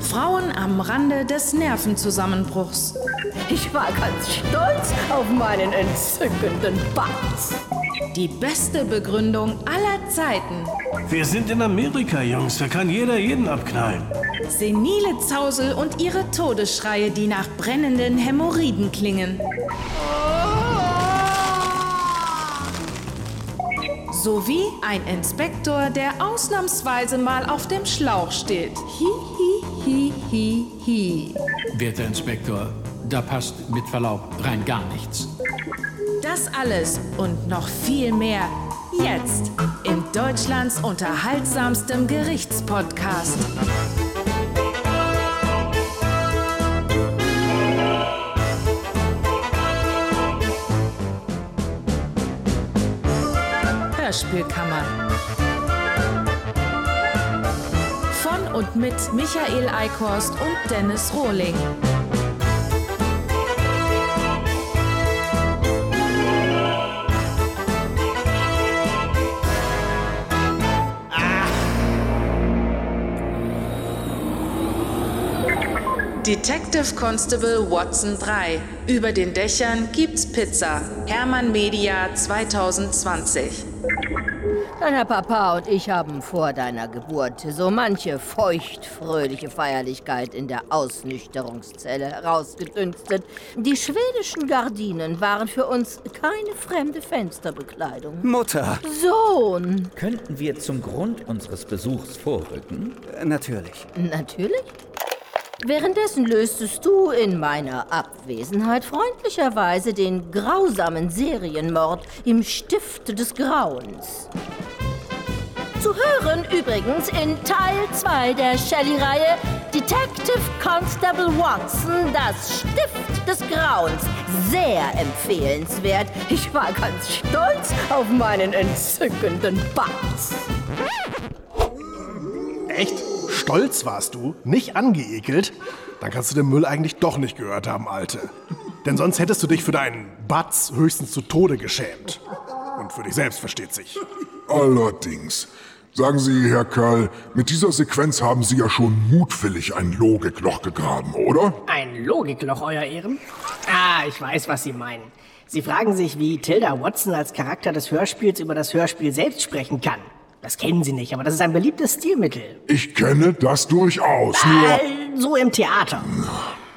Frauen am Rande des Nervenzusammenbruchs. Ich war ganz stolz auf meinen entzückenden Batz. Die beste Begründung aller Zeiten. Wir sind in Amerika, Jungs. Da kann jeder jeden abknallen. Senile Zausel und ihre Todesschreie, die nach brennenden Hämorrhoiden klingen. Sowie ein Inspektor, der ausnahmsweise mal auf dem Schlauch steht. Hi, hi, hi, hi, hi. Werter Inspektor, da passt mit Verlaub rein gar nichts. Das alles und noch viel mehr jetzt in Deutschlands unterhaltsamstem Gerichtspodcast. Hörspielkammer. Von und mit Michael Eickhorst und Dennis Rohling. Detective Constable Watson 3. Über den Dächern gibt's Pizza. Hermann Media 2020. Deiner Papa und ich haben vor deiner Geburt so manche feuchtfröhliche Feierlichkeit in der Ausnüchterungszelle herausgedünstet. Die schwedischen Gardinen waren für uns keine fremde Fensterbekleidung. Mutter! Sohn! Könnten wir zum Grund unseres Besuchs vorrücken? Natürlich. Natürlich. Währenddessen löstest du in meiner Abwesenheit freundlicherweise den grausamen Serienmord im Stift des Grauens. Zu hören übrigens in Teil 2 der Shelley-Reihe Detective Constable Watson, das Stift des Grauens. Sehr empfehlenswert. Ich war ganz stolz auf meinen entzückenden Batz. Echt? Stolz warst du? Nicht angeekelt? Dann kannst du den Müll eigentlich doch nicht gehört haben, Alte. Denn sonst hättest du dich für deinen Batz höchstens zu Tode geschämt. Und für dich selbst versteht sich. Allerdings. Sagen Sie, Herr Karl, mit dieser Sequenz haben Sie ja schon mutwillig ein Logikloch gegraben, oder? Ein Logikloch, Euer Ehren? Ah, ich weiß, was Sie meinen. Sie fragen sich, wie Tilda Watson als Charakter des Hörspiels über das Hörspiel selbst sprechen kann. Das kennen Sie nicht, aber das ist ein beliebtes Stilmittel. Ich kenne das durchaus, nur... Äh, so im Theater.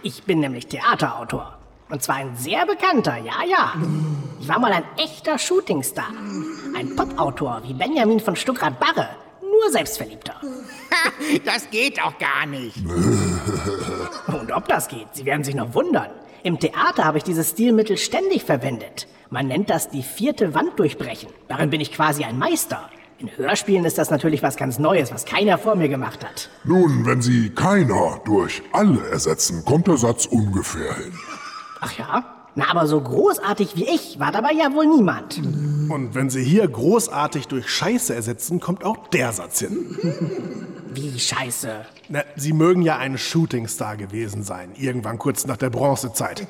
Ich bin nämlich Theaterautor. Und zwar ein sehr bekannter, ja, ja. Ich war mal ein echter Shootingstar. Ein Popautor wie Benjamin von Stuckrad-Barre. Nur selbstverliebter. Das geht auch gar nicht. Und ob das geht, Sie werden sich noch wundern. Im Theater habe ich dieses Stilmittel ständig verwendet. Man nennt das die vierte Wand durchbrechen. Darin bin ich quasi ein Meister. In Hörspielen ist das natürlich was ganz Neues, was keiner vor mir gemacht hat. Nun, wenn Sie keiner durch alle ersetzen, kommt der Satz ungefähr hin. Ach ja? Na, aber so großartig wie ich war dabei ja wohl niemand. Und wenn sie hier großartig durch Scheiße ersetzen, kommt auch der Satz hin. Wie scheiße. Na, sie mögen ja ein Shootingstar gewesen sein, irgendwann kurz nach der Bronzezeit.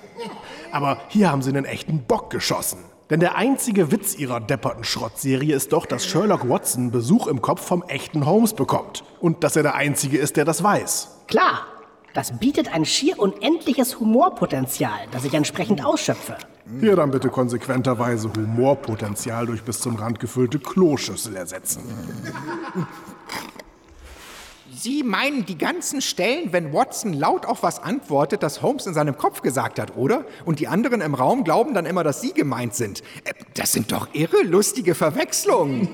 Aber hier haben sie einen echten Bock geschossen. Denn der einzige Witz ihrer depperten Schrottserie ist doch, dass Sherlock Watson Besuch im Kopf vom echten Holmes bekommt. Und dass er der Einzige ist, der das weiß. Klar, das bietet ein schier unendliches Humorpotenzial, das ich entsprechend ausschöpfe. Hier dann bitte konsequenterweise Humorpotenzial durch bis zum Rand gefüllte Kloschüssel ersetzen. Sie meinen die ganzen Stellen, wenn Watson laut auf was antwortet, das Holmes in seinem Kopf gesagt hat, oder? Und die anderen im Raum glauben dann immer, dass Sie gemeint sind. Äh, Das sind doch irre lustige Verwechslungen.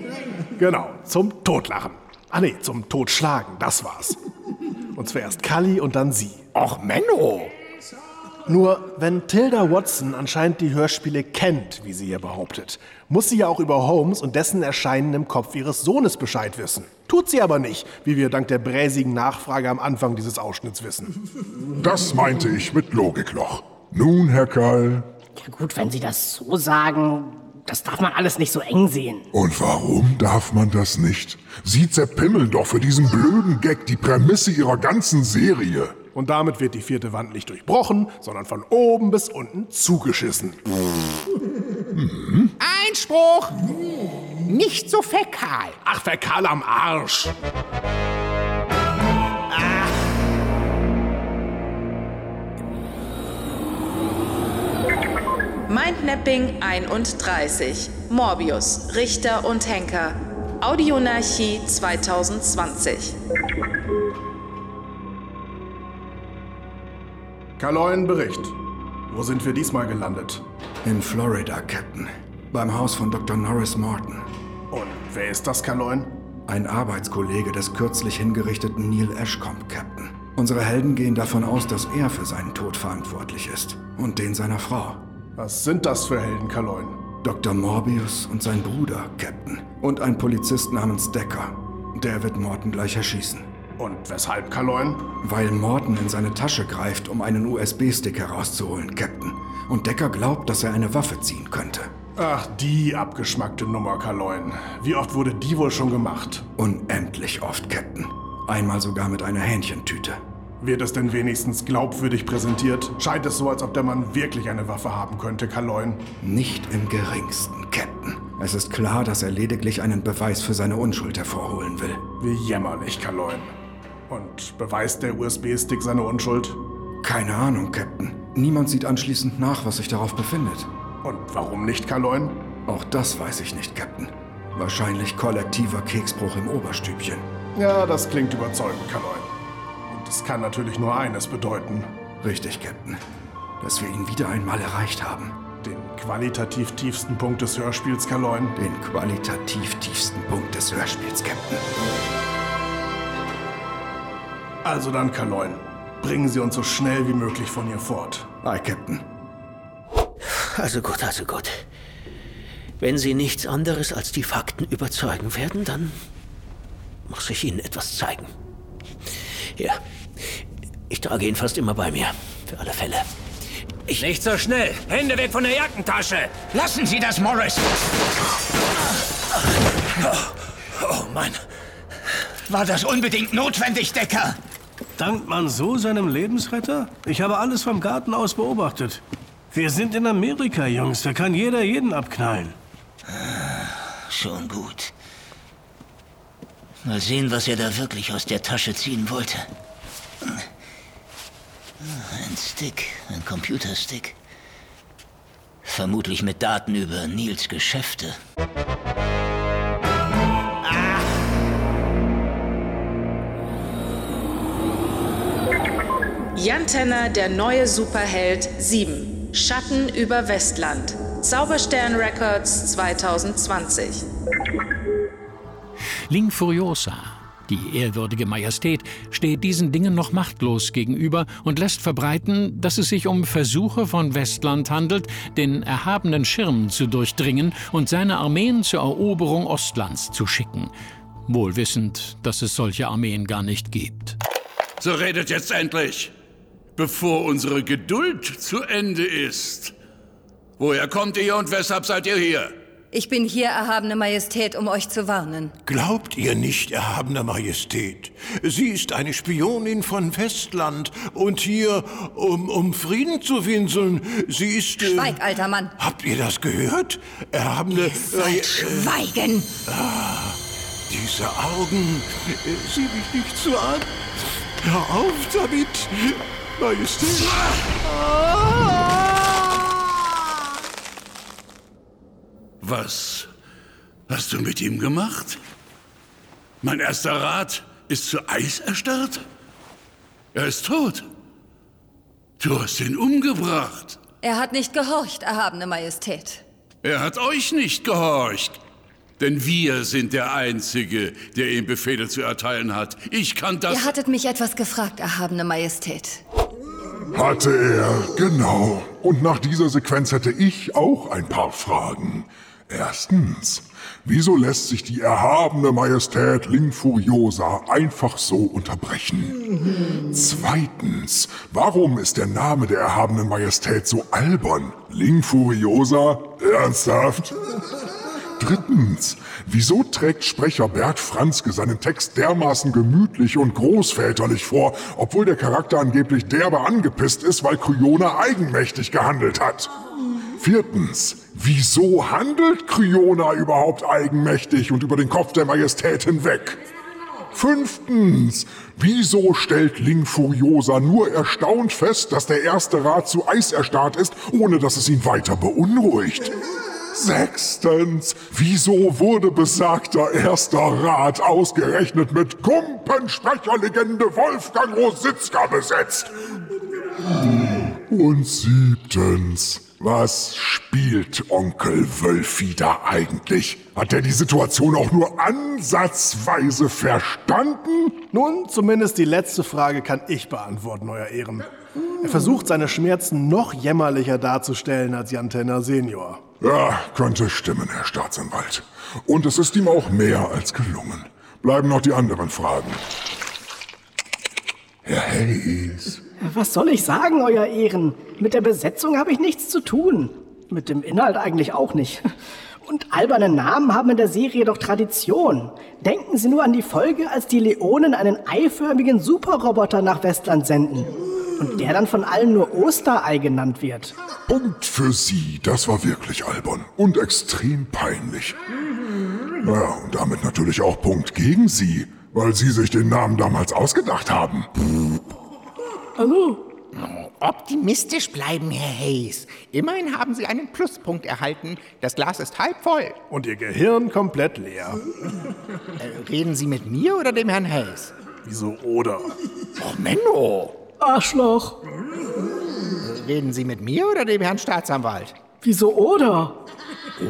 Genau, zum Totlachen. Ah nee, zum Totschlagen, das war's. Und zuerst Cully und dann sie. Och, Menno! Nur, wenn Tilda Watson anscheinend die Hörspiele kennt, wie sie hier behauptet, muss sie ja auch über Holmes und dessen Erscheinen im Kopf ihres Sohnes Bescheid wissen. Tut sie aber nicht, wie wir dank der bräsigen Nachfrage am Anfang dieses Ausschnitts wissen. Das meinte ich mit Logikloch. Nun, Herr Karl. Ja gut, wenn Sie das so sagen, das darf man alles nicht so eng sehen. Und warum darf man das nicht? Sie zerpimmeln doch für diesen blöden Gag die Prämisse ihrer ganzen Serie. Und damit wird die vierte Wand nicht durchbrochen, sondern von oben bis unten zugeschissen. Einspruch! Nicht so fäkal. Ach, fäkal am Arsch! Mindmapping 31. Morbius, Richter und Henker. Audionarchie 2020. Kaloin Bericht. Wo sind wir diesmal gelandet? In Florida, Captain. Beim Haus von Dr. Norris Morton. Und wer ist das, Kaloin? Ein Arbeitskollege des kürzlich hingerichteten Neil Ashcombe, Captain. Unsere Helden gehen davon aus, dass er für seinen Tod verantwortlich ist. Und den seiner Frau. Was sind das für Helden, Kaloin? Dr. Morbius und sein Bruder, Captain. Und ein Polizist namens Decker. Der wird Morton gleich erschießen. Und weshalb, Kaloin? Weil Morton in seine Tasche greift, um einen USB-Stick herauszuholen, Captain. Und Decker glaubt, dass er eine Waffe ziehen könnte. Ach, die abgeschmackte Nummer, Kaloin. Wie oft wurde die wohl schon gemacht? Unendlich oft, Captain. Einmal sogar mit einer Hähnchentüte. Wird es denn wenigstens glaubwürdig präsentiert? Scheint es so, als ob der Mann wirklich eine Waffe haben könnte, Kaloin? Nicht im geringsten, Captain. Es ist klar, dass er lediglich einen Beweis für seine Unschuld hervorholen will. Wie jämmerlich, Kaloin. Und beweist der USB-Stick seine Unschuld? Keine Ahnung, Captain. Niemand sieht anschließend nach, was sich darauf befindet. Und warum nicht, Kaloin? Auch das weiß ich nicht, Captain. Wahrscheinlich kollektiver Keksbruch im Oberstübchen. Ja, das klingt überzeugend, Kaloin. Und es kann natürlich nur eines bedeuten. Richtig, Captain. Dass wir ihn wieder einmal erreicht haben. Den qualitativ tiefsten Punkt des Hörspiels, Kaloin. Den qualitativ tiefsten Punkt des Hörspiels, Captain. Also dann, Kaloin. Bringen Sie uns so schnell wie möglich von hier fort. Aye, Captain. Also gut, also gut. Wenn Sie nichts anderes als die Fakten überzeugen werden, dann muss ich Ihnen etwas zeigen. Hier, ich trage ihn fast immer bei mir, für alle Fälle. Ich Nicht so schnell! Hände weg von der Jackentasche! Lassen Sie das, Morris! Oh, oh Mann. War das unbedingt notwendig, Decker? Dankt man so seinem Lebensretter? Ich habe alles vom Garten aus beobachtet. Wir sind in Amerika, Jungs. Da kann jeder jeden abknallen. Schon gut. Mal sehen, was er da wirklich aus der Tasche ziehen wollte. Ein Stick, ein Computerstick. Vermutlich mit Daten über Nils Geschäfte. Jan Tenner, der neue Superheld 7. Schatten über Westland. Zauberstern Records 2020. Ling Furiosa, die ehrwürdige Majestät, steht diesen Dingen noch machtlos gegenüber und lässt verbreiten, dass es sich um Versuche von Westland handelt, den erhabenen Schirm zu durchdringen und seine Armeen zur Eroberung Ostlands zu schicken. Wohl wissend, dass es solche Armeen gar nicht gibt. So redet jetzt endlich, bevor unsere Geduld zu Ende ist. Woher kommt ihr und weshalb seid ihr hier? Ich bin hier, erhabene Majestät, um euch zu warnen. Glaubt ihr nicht, erhabene Majestät? Sie ist eine Spionin von Westland und hier, um, um Frieden zu winseln. Sie ist... Äh, Schweig, alter Mann. Habt ihr das gehört? Erhabene... Seid schweigen! Ah, diese Augen. Äh, sieh mich nicht so an. Hör auf damit, Majestät. Was hast du mit ihm gemacht? Mein erster Rat ist zu Eis erstarrt? Er ist tot. Du hast ihn umgebracht. Er hat nicht gehorcht, erhabene Majestät. Er hat euch nicht gehorcht. Denn wir sind der Einzige, der ihm Befehle zu erteilen hat. Ich kann das. Ihr hattet mich etwas gefragt, erhabene Majestät. Hatte er, genau. Und nach dieser Sequenz hätte ich auch ein paar Fragen. Erstens, wieso lässt sich die erhabene Majestät Ling Furiosa einfach so unterbrechen? Zweitens, warum ist der Name der erhabenen Majestät so albern? Ling Furiosa? Ernsthaft? Drittens, wieso trägt Sprecher Bert Franzke seinen Text dermaßen gemütlich und großväterlich vor, obwohl der Charakter angeblich derbe angepisst ist, weil Kryona eigenmächtig gehandelt hat? Viertens, wieso handelt Kryona überhaupt eigenmächtig und über den Kopf der Majestät hinweg? Fünftens, wieso stellt Ling Furiosa nur erstaunt fest, dass der erste Rat zu Eis erstarrt ist, ohne dass es ihn weiter beunruhigt? Sechstens, wieso wurde besagter erster Rat ausgerechnet mit Kumpensprecherlegende Wolfgang Rositzka besetzt? Und siebtens, was spielt Onkel Wölfi da eigentlich? Hat er die Situation auch nur ansatzweise verstanden? Nun, zumindest die letzte Frage kann ich beantworten, Euer Ehren. Er versucht, seine Schmerzen noch jämmerlicher darzustellen als Jan Tenner Senior. Ja, könnte stimmen, Herr Staatsanwalt. Und es ist ihm auch mehr als gelungen. Bleiben noch die anderen Fragen. Herr Hayes. Was soll ich sagen, Euer Ehren? Mit der Besetzung habe ich nichts zu tun. Mit dem Inhalt eigentlich auch nicht. Und alberne Namen haben in der Serie doch Tradition. Denken Sie nur an die Folge, als die Leonen einen eiförmigen Superroboter nach Westland senden. Und der dann von allen nur Osterei genannt wird. Punkt für Sie. Das war wirklich albern und extrem peinlich. Ja, und damit natürlich auch Punkt gegen Sie, weil Sie sich den Namen damals ausgedacht haben. Hallo? Optimistisch bleiben, Herr Hayes. Immerhin haben Sie einen Pluspunkt erhalten. Das Glas ist halb voll. Und Ihr Gehirn komplett leer. Äh, reden Sie mit mir oder dem Herrn Hayes? Wieso oder? Oh, Menno. Arschloch. Reden Sie mit mir oder dem Herrn Staatsanwalt? Wieso oder?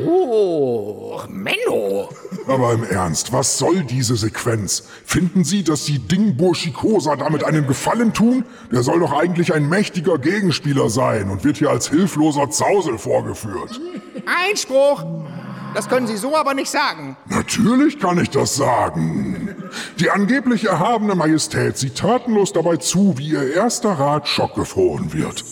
Oh, Menno. Aber im Ernst, was soll diese Sequenz? Finden Sie, dass Sie Ding Burschikosa damit einen Gefallen tun? Der soll doch eigentlich ein mächtiger Gegenspieler sein und wird hier als hilfloser Zausel vorgeführt. Einspruch. Das können Sie so aber nicht sagen. Natürlich kann ich das sagen. Die angeblich erhabene Majestät sieht tatenlos dabei zu, wie ihr erster Rat schockgefroren wird.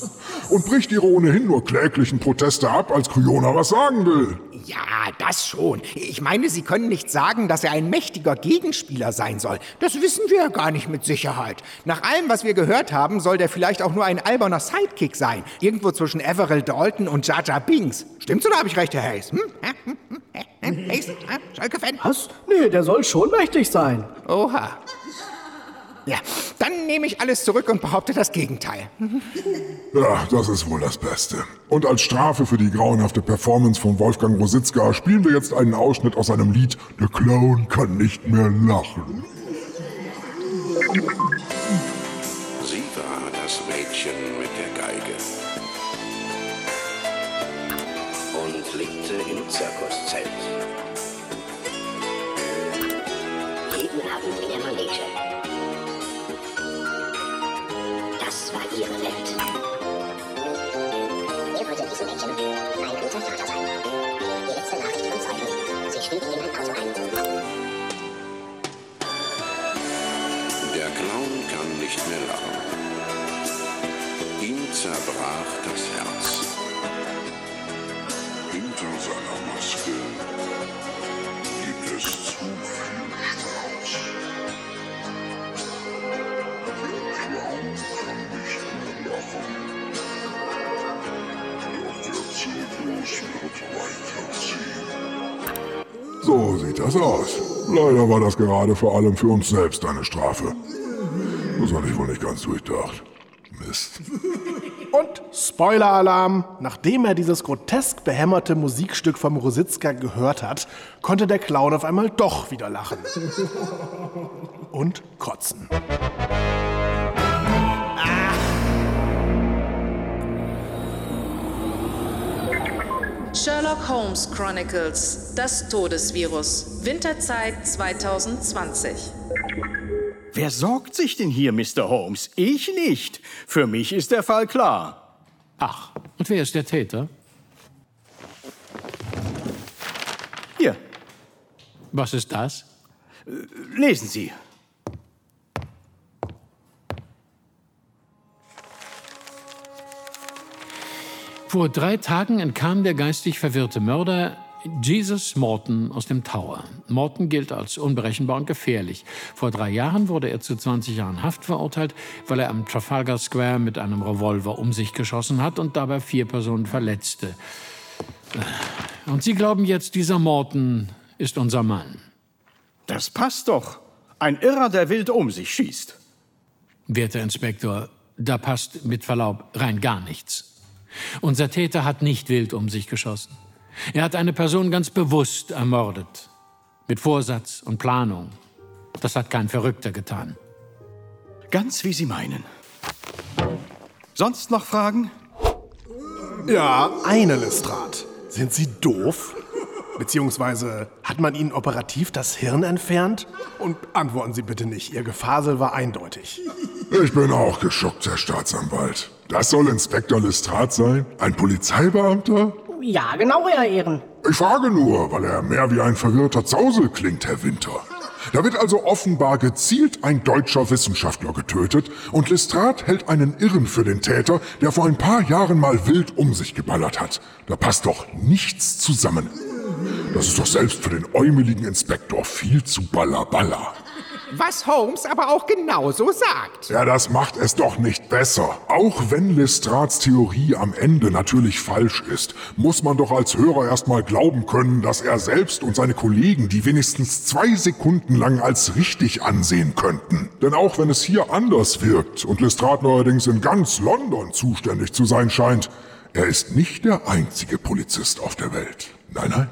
Und bricht ihre ohnehin nur kläglichen Proteste ab, als Kryona was sagen will. Ja, das schon. Ich meine, Sie können nicht sagen, dass er ein mächtiger Gegenspieler sein soll. Das wissen wir ja gar nicht mit Sicherheit. Nach allem, was wir gehört haben, soll der vielleicht auch nur ein alberner Sidekick sein. Irgendwo zwischen Everell Dalton und Jar Binks. Stimmt's oder habe ich recht, Herr Hayes? Hm? Hm? Hayes? Schalke-Fan? Was? Nee, der soll schon mächtig sein. Oha. Ja, dann nehme ich alles zurück und behaupte das Gegenteil. Ja, das ist wohl das Beste. Und als Strafe für die grauenhafte Performance von Wolfgang Rositzka spielen wir jetzt einen Ausschnitt aus seinem Lied Der Clown kann nicht mehr lachen. Lebte im Zirkuszelt. Jeden Abend in der Manege. So sieht das aus. Leider war das gerade vor allem für uns selbst eine Strafe. Das hatte ich wohl nicht ganz durchdacht. Mist. Und Spoiler-Alarm! Nachdem er dieses grotesk behämmerte Musikstück vom Rositzka gehört hat, konnte der Clown auf einmal doch wieder lachen. Und kotzen. Sherlock Holmes Chronicles Das Todesvirus Winterzeit 2020 Wer sorgt sich denn hier, Mr. Holmes? Ich nicht. Für mich ist der Fall klar. Ach, und wer ist der Täter? Hier, Was ist das? lesen Sie. Vor drei Tagen entkam der geistig verwirrte Mörder Jesus Morton aus dem Tower. Morton gilt als unberechenbar und gefährlich. Vor drei Jahren wurde er zu 20 Jahren Haft verurteilt, weil er am Trafalgar Square mit einem Revolver um sich geschossen hat und dabei vier Personen verletzte. Und Sie glauben jetzt, dieser Morton ist unser Mann. Das passt doch. Ein Irrer, der wild um sich schießt. Werter Inspektor, da passt mit Verlaub rein gar nichts. Unser Täter hat nicht wild um sich geschossen. Er hat eine Person ganz bewusst ermordet. Mit Vorsatz und Planung. Das hat kein Verrückter getan. Ganz wie Sie meinen. Sonst noch Fragen? Ja, eine Lestrade. Sind Sie doof? Beziehungsweise hat man Ihnen operativ das Hirn entfernt? Und antworten Sie bitte nicht, Ihr Gefasel war eindeutig. Ich bin auch geschockt, Herr Staatsanwalt. Das soll Inspektor Lestrade sein? Ein Polizeibeamter? Ja, genau, Euer Ehren. Ich frage nur, weil er mehr wie ein verwirrter Zausel klingt, Herr Winter. Da wird also offenbar gezielt ein deutscher Wissenschaftler getötet und Lestrade hält einen Irren für den Täter, der vor ein paar Jahren mal wild um sich geballert hat. Da passt doch nichts zusammen. Das ist doch selbst für den äumeligen Inspektor viel zu ballerballer. Was Holmes aber auch genauso sagt. Ja, das macht es doch nicht besser. Auch wenn Lestrades Theorie am Ende natürlich falsch ist, muss man doch als Hörer erstmal glauben können, dass er selbst und seine Kollegen die wenigstens zwei Sekunden lang als richtig ansehen könnten. Denn auch wenn es hier anders wirkt und Lestrade neuerdings in ganz London zuständig zu sein scheint, er ist nicht der einzige Polizist auf der Welt. Nein, nein.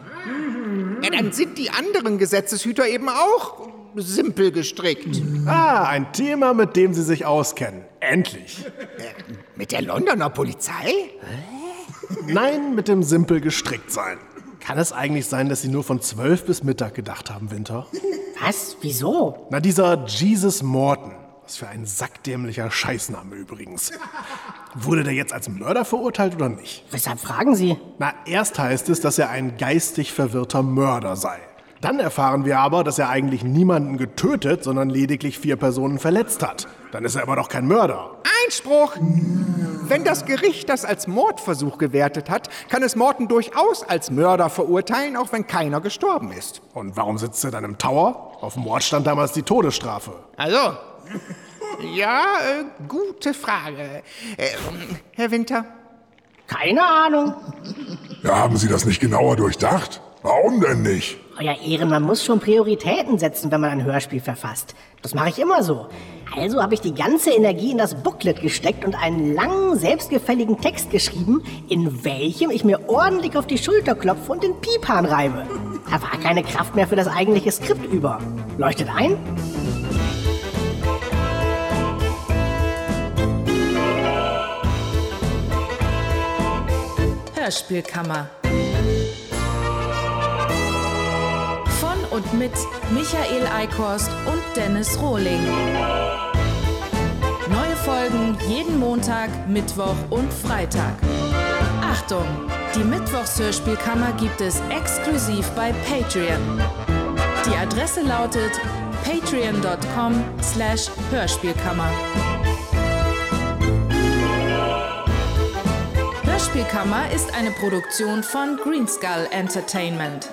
Ja, dann sind die anderen Gesetzeshüter eben auch simpel gestrickt. Ah, ein Thema, mit dem Sie sich auskennen. Endlich. Äh, mit der Londoner Polizei? Nein, mit dem simpel gestrickt sein. Kann es eigentlich sein, dass Sie nur von 12 bis Mittag gedacht haben, Winter? Was? Wieso? Na, dieser Jesus Morton. Was für ein sackdämlicher Scheißname übrigens. Wurde der jetzt als Mörder verurteilt oder nicht? Weshalb fragen Sie? Na, erst heißt es, dass er ein geistig verwirrter Mörder sei. Dann erfahren wir aber, dass er eigentlich niemanden getötet, sondern lediglich vier Personen verletzt hat. Dann ist er aber doch kein Mörder. Einspruch! Wenn das Gericht das als Mordversuch gewertet hat, kann es Morton durchaus als Mörder verurteilen, auch wenn keiner gestorben ist. Und warum sitzt er dann im Tower? Auf dem Mord stand damals die Todesstrafe. Also, ja, äh, gute Frage. Äh, Herr Winter? Keine Ahnung. Ja, haben Sie das nicht genauer durchdacht? Warum denn nicht? Euer Ehren, man muss schon Prioritäten setzen, wenn man ein Hörspiel verfasst. Das mache ich immer so. Also habe ich die ganze Energie in das Booklet gesteckt und einen langen, selbstgefälligen Text geschrieben, in welchem ich mir ordentlich auf die Schulter klopfe und den Piephahn reibe. Da war keine Kraft mehr für das eigentliche Skript über. Leuchtet ein? Hörspielkammer. Mit Michael Eickhorst und Dennis Rohling. Neue Folgen jeden Montag, Mittwoch und Freitag. Achtung! Die Mittwochshörspielkammer gibt es exklusiv bei Patreon. Die Adresse lautet patreon.com slash Hörspielkammer. Hörspielkammer ist eine Produktion von Greenskull Entertainment.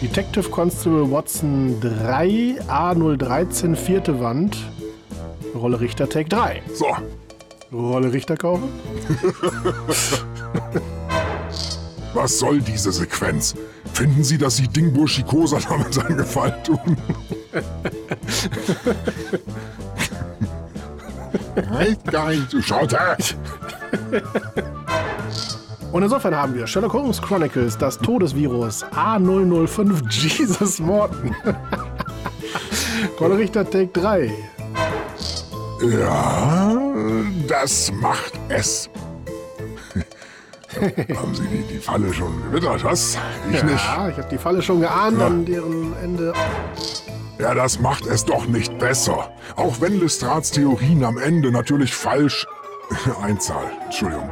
Detective Constable Watson 3 A013 vierte Wand. Rolle Richter Take 3. So. Rolle Richter kaufen? Was soll diese Sequenz? Finden Sie, dass Sie Dingbo Shikosa damit einen Gefallen tun? halt geil, du Schotter! Und insofern haben wir Sherlock Holmes Chronicles, das Todesvirus A005 Jesus Morton. Rolle Richter Take 3. Ja, das macht es. Haben Sie die, die Falle schon gewittert, was? Ich ja, nicht. ich habe die Falle schon geahnt, Ja. an deren Ende. Ja, das macht es doch nicht besser. Auch wenn Lestrades Theorien am Ende natürlich falsch einzahlen. Entschuldigung.